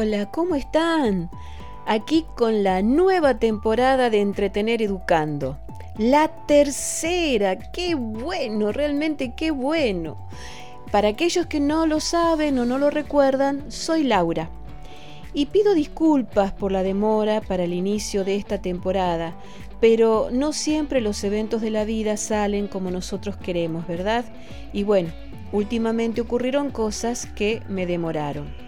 Hola, ¿cómo están? Aquí con la nueva temporada de Entretener Educando. La tercera, qué bueno, realmente qué bueno. Para aquellos que no lo saben o no lo recuerdan, soy Laura. Y pido disculpas por la demora para el inicio de esta temporada, pero no siempre los eventos de la vida salen como nosotros queremos, ¿verdad? Y bueno, últimamente ocurrieron cosas que me demoraron.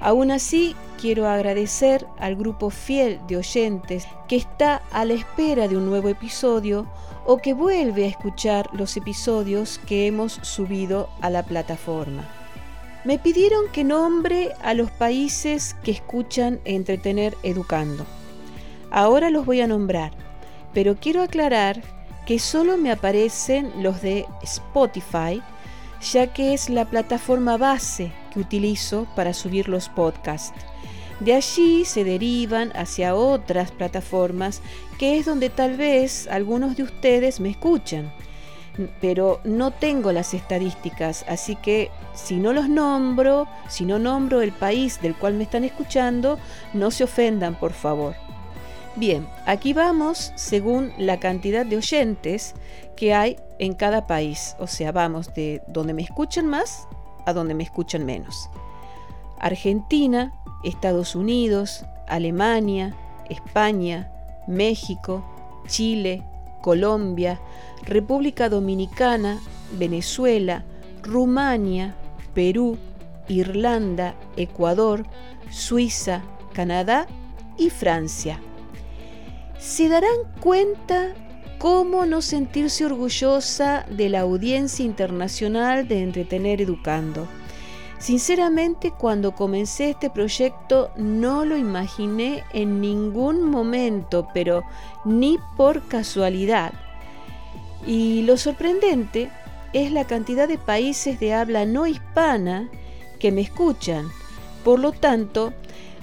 Aún así, quiero agradecer al grupo fiel de oyentes que está a la espera de un nuevo episodio o que vuelve a escuchar los episodios que hemos subido a la plataforma. Me pidieron que nombre a los países que escuchan Entretener Educando. Ahora los voy a nombrar, pero quiero aclarar que solo me aparecen los de Spotify, ya que es la plataforma base que utilizo para subir los podcasts. De allí se derivan hacia otras plataformas, que es donde tal vez algunos de ustedes me escuchan. Pero no tengo las estadísticas, así que si no los nombro, si no nombro el país del cual me están escuchando, no se ofendan, por favor. Bien, aquí vamos según la cantidad de oyentes que hay en cada país. O sea, vamos de donde me escuchan más a donde me escuchan menos. Argentina, Estados Unidos, Alemania, España, México, Chile, Colombia, República Dominicana, Venezuela, Rumania, Perú, Irlanda, Ecuador, Suiza, Canadá y Francia. Se darán cuenta cómo no sentirse orgullosa de la audiencia internacional de Entretener Educando. Sinceramente, cuando comencé este proyecto no lo imaginé en ningún momento, pero ni por casualidad. Y lo sorprendente es la cantidad de países de habla no hispana que me escuchan. Por lo tanto,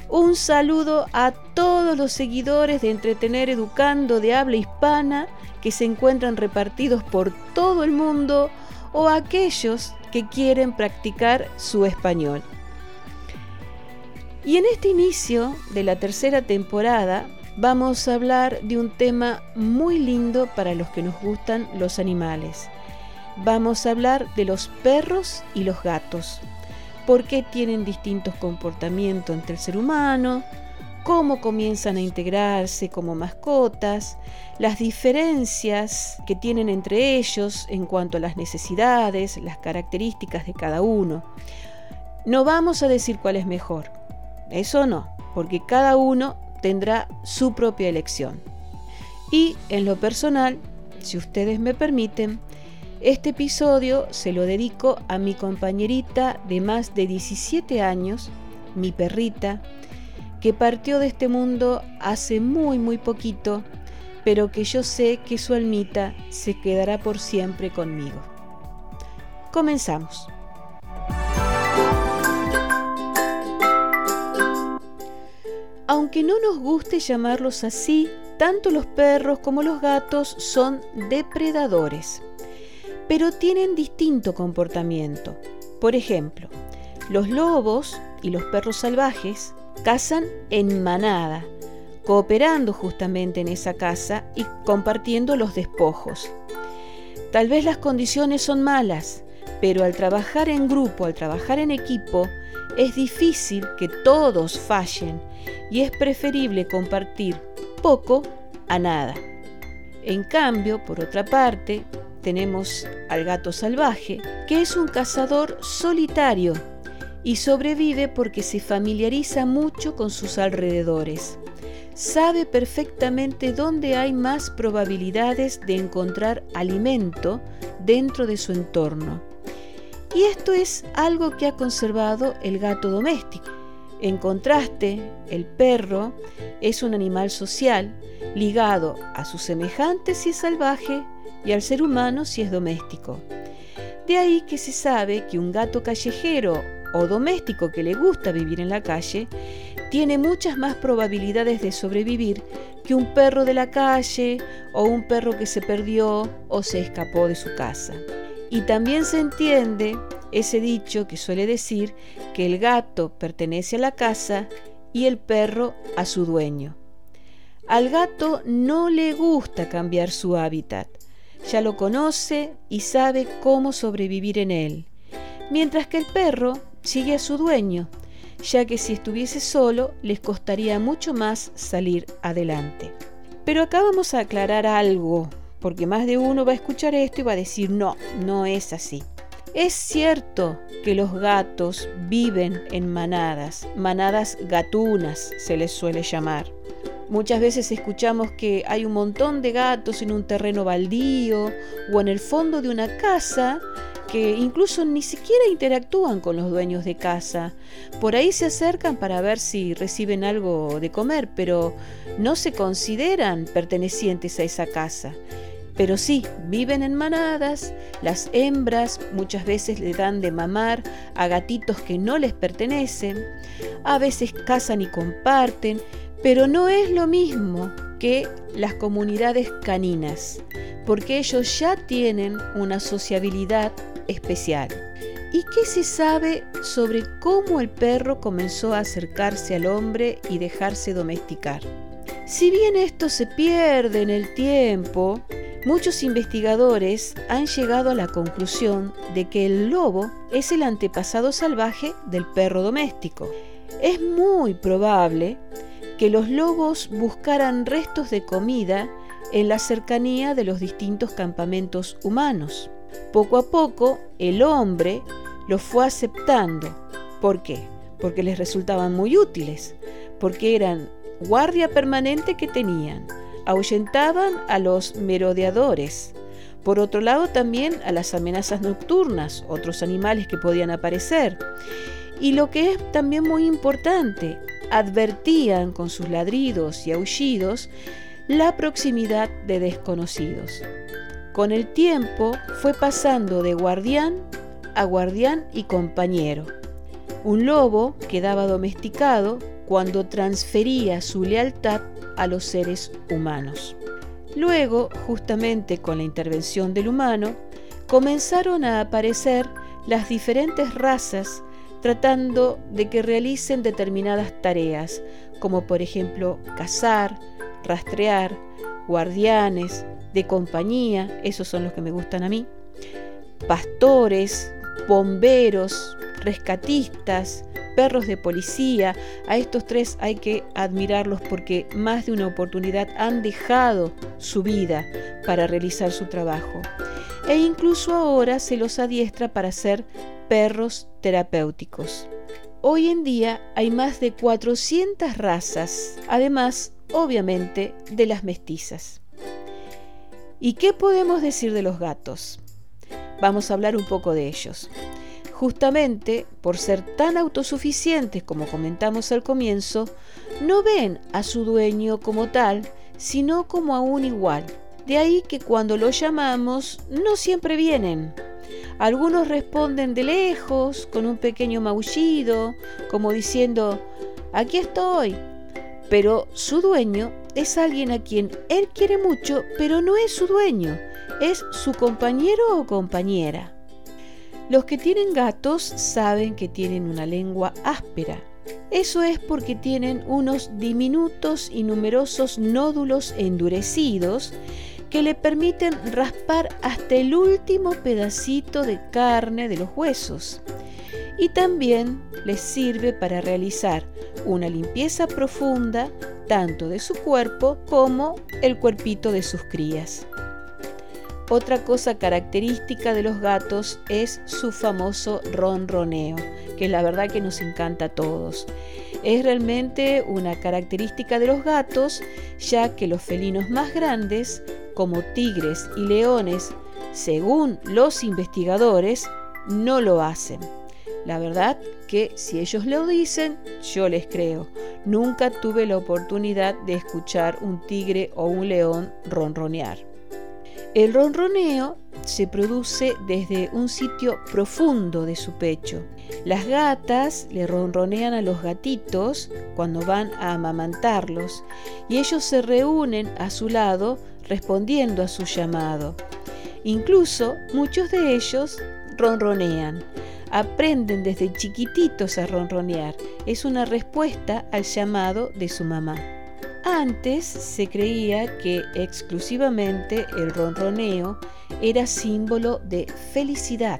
un saludo a todos los seguidores de Entretener Educando de habla hispana que se encuentran repartidos por todo el mundo o a aquellos que quieren practicar su español. Y en este inicio de la tercera temporada vamos a hablar de un tema muy lindo para los que nos gustan los animales. Vamos a hablar de los perros y los gatos por qué tienen distintos comportamientos entre el ser humano, cómo comienzan a integrarse como mascotas, las diferencias que tienen entre ellos en cuanto a las necesidades, las características de cada uno. No vamos a decir cuál es mejor, eso no, porque cada uno tendrá su propia elección. Y en lo personal, si ustedes me permiten, este episodio se lo dedico a mi compañerita de más de 17 años, mi perrita, que partió de este mundo hace muy muy poquito, pero que yo sé que su almita se quedará por siempre conmigo. Comenzamos. Aunque no nos guste llamarlos así, tanto los perros como los gatos son depredadores pero tienen distinto comportamiento. Por ejemplo, los lobos y los perros salvajes cazan en manada, cooperando justamente en esa caza y compartiendo los despojos. Tal vez las condiciones son malas, pero al trabajar en grupo, al trabajar en equipo, es difícil que todos fallen y es preferible compartir poco a nada. En cambio, por otra parte, tenemos al gato salvaje, que es un cazador solitario y sobrevive porque se familiariza mucho con sus alrededores. Sabe perfectamente dónde hay más probabilidades de encontrar alimento dentro de su entorno. Y esto es algo que ha conservado el gato doméstico. En contraste, el perro es un animal social ligado a sus semejantes y salvaje y al ser humano si es doméstico. De ahí que se sabe que un gato callejero o doméstico que le gusta vivir en la calle tiene muchas más probabilidades de sobrevivir que un perro de la calle o un perro que se perdió o se escapó de su casa. Y también se entiende ese dicho que suele decir que el gato pertenece a la casa y el perro a su dueño. Al gato no le gusta cambiar su hábitat, ya lo conoce y sabe cómo sobrevivir en él, mientras que el perro sigue a su dueño, ya que si estuviese solo les costaría mucho más salir adelante. Pero acá vamos a aclarar algo, porque más de uno va a escuchar esto y va a decir, no, no es así. Es cierto que los gatos viven en manadas, manadas gatunas se les suele llamar. Muchas veces escuchamos que hay un montón de gatos en un terreno baldío o en el fondo de una casa que incluso ni siquiera interactúan con los dueños de casa. Por ahí se acercan para ver si reciben algo de comer, pero no se consideran pertenecientes a esa casa. Pero sí, viven en manadas, las hembras muchas veces le dan de mamar a gatitos que no les pertenecen, a veces cazan y comparten, pero no es lo mismo que las comunidades caninas, porque ellos ya tienen una sociabilidad especial. ¿Y qué se sabe sobre cómo el perro comenzó a acercarse al hombre y dejarse domesticar? Si bien esto se pierde en el tiempo, muchos investigadores han llegado a la conclusión de que el lobo es el antepasado salvaje del perro doméstico. Es muy probable que los lobos buscaran restos de comida en la cercanía de los distintos campamentos humanos. Poco a poco el hombre los fue aceptando. ¿Por qué? Porque les resultaban muy útiles, porque eran guardia permanente que tenían, ahuyentaban a los merodeadores, por otro lado también a las amenazas nocturnas, otros animales que podían aparecer. Y lo que es también muy importante, advertían con sus ladridos y aullidos la proximidad de desconocidos. Con el tiempo fue pasando de guardián a guardián y compañero. Un lobo quedaba domesticado cuando transfería su lealtad a los seres humanos. Luego, justamente con la intervención del humano, comenzaron a aparecer las diferentes razas tratando de que realicen determinadas tareas, como por ejemplo cazar, rastrear, guardianes, de compañía, esos son los que me gustan a mí, pastores, bomberos, rescatistas, perros de policía. A estos tres hay que admirarlos porque más de una oportunidad han dejado su vida para realizar su trabajo. E incluso ahora se los adiestra para ser perros terapéuticos. Hoy en día hay más de 400 razas, además, obviamente, de las mestizas. ¿Y qué podemos decir de los gatos? Vamos a hablar un poco de ellos. Justamente por ser tan autosuficientes como comentamos al comienzo, no ven a su dueño como tal, sino como a un igual. De ahí que cuando los llamamos no siempre vienen, algunos responden de lejos, con un pequeño maullido, como diciendo, aquí estoy. Pero su dueño es alguien a quien él quiere mucho, pero no es su dueño, es su compañero o compañera. Los que tienen gatos saben que tienen una lengua áspera. Eso es porque tienen unos diminutos y numerosos nódulos endurecidos que le permiten raspar hasta el último pedacito de carne de los huesos. Y también les sirve para realizar una limpieza profunda tanto de su cuerpo como el cuerpito de sus crías. Otra cosa característica de los gatos es su famoso ronroneo, que la verdad que nos encanta a todos. Es realmente una característica de los gatos, ya que los felinos más grandes como tigres y leones, según los investigadores, no lo hacen. La verdad que si ellos lo dicen, yo les creo. Nunca tuve la oportunidad de escuchar un tigre o un león ronronear. El ronroneo se produce desde un sitio profundo de su pecho. Las gatas le ronronean a los gatitos cuando van a amamantarlos y ellos se reúnen a su lado respondiendo a su llamado. Incluso muchos de ellos ronronean. aprenden desde chiquititos a ronronear. Es una respuesta al llamado de su mamá. Antes se creía que exclusivamente el ronroneo era símbolo de felicidad,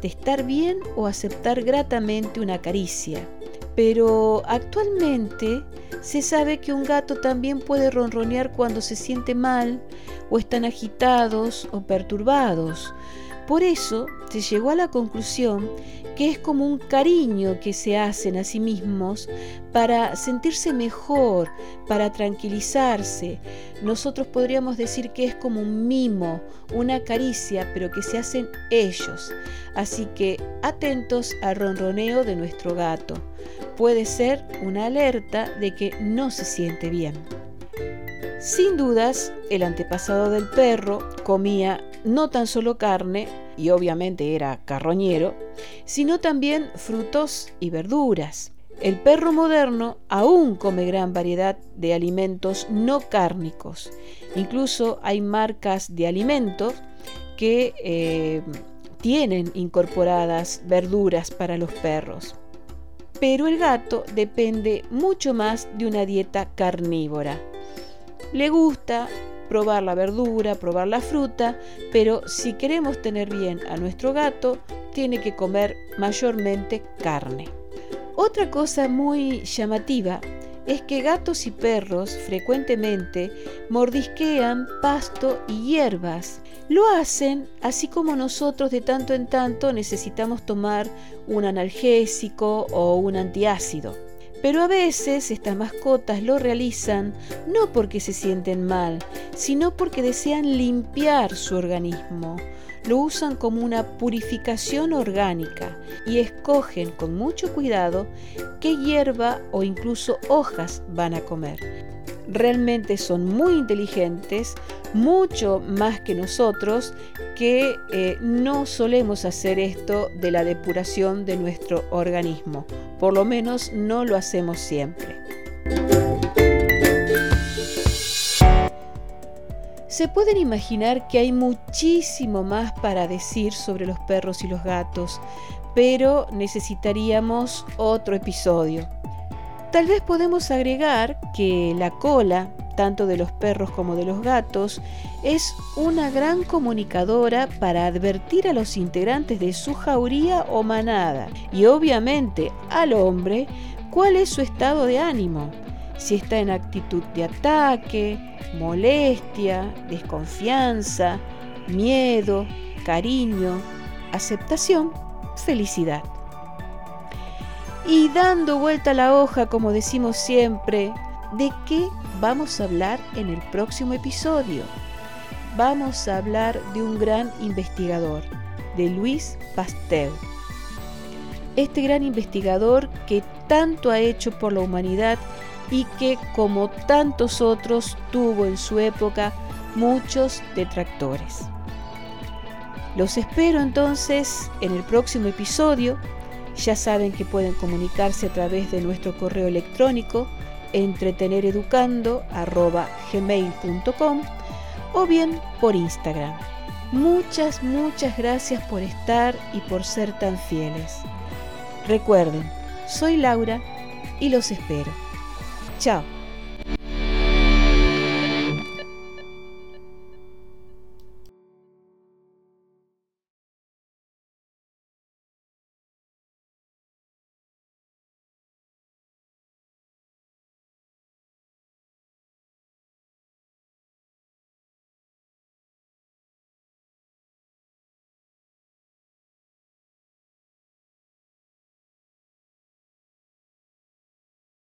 de estar bien o aceptar gratamente una caricia. Pero actualmente se sabe que un gato también puede ronronear cuando se siente mal o están agitados o perturbados. Por eso se llegó a la conclusión que es como un cariño que se hacen a sí mismos para sentirse mejor, para tranquilizarse. Nosotros podríamos decir que es como un mimo, una caricia, pero que se hacen ellos. Así que atentos al ronroneo de nuestro gato. Puede ser una alerta de que no se siente bien. Sin dudas, el antepasado del perro comía no tan solo carne, y obviamente era carroñero, sino también frutos y verduras. El perro moderno aún come gran variedad de alimentos no cárnicos. Incluso hay marcas de alimentos que eh, tienen incorporadas verduras para los perros. Pero el gato depende mucho más de una dieta carnívora. Le gusta probar la verdura, probar la fruta, pero si queremos tener bien a nuestro gato, tiene que comer mayormente carne. Otra cosa muy llamativa es que gatos y perros frecuentemente mordisquean pasto y hierbas. Lo hacen así como nosotros de tanto en tanto necesitamos tomar un analgésico o un antiácido. Pero a veces estas mascotas lo realizan no porque se sienten mal, sino porque desean limpiar su organismo. Lo usan como una purificación orgánica y escogen con mucho cuidado qué hierba o incluso hojas van a comer. Realmente son muy inteligentes, mucho más que nosotros, que eh, no solemos hacer esto de la depuración de nuestro organismo. Por lo menos no lo hacemos siempre. Se pueden imaginar que hay muchísimo más para decir sobre los perros y los gatos, pero necesitaríamos otro episodio. Tal vez podemos agregar que la cola, tanto de los perros como de los gatos, es una gran comunicadora para advertir a los integrantes de su jauría o manada y obviamente al hombre cuál es su estado de ánimo, si está en actitud de ataque, molestia, desconfianza, miedo, cariño, aceptación, felicidad. Y dando vuelta a la hoja, como decimos siempre, ¿de qué vamos a hablar en el próximo episodio? Vamos a hablar de un gran investigador, de Luis Pasteur. Este gran investigador que tanto ha hecho por la humanidad y que, como tantos otros, tuvo en su época muchos detractores. Los espero entonces en el próximo episodio ya saben que pueden comunicarse a través de nuestro correo electrónico entretenereducando.gmail.com o bien por Instagram. Muchas, muchas gracias por estar y por ser tan fieles. Recuerden, soy Laura y los espero. Chao.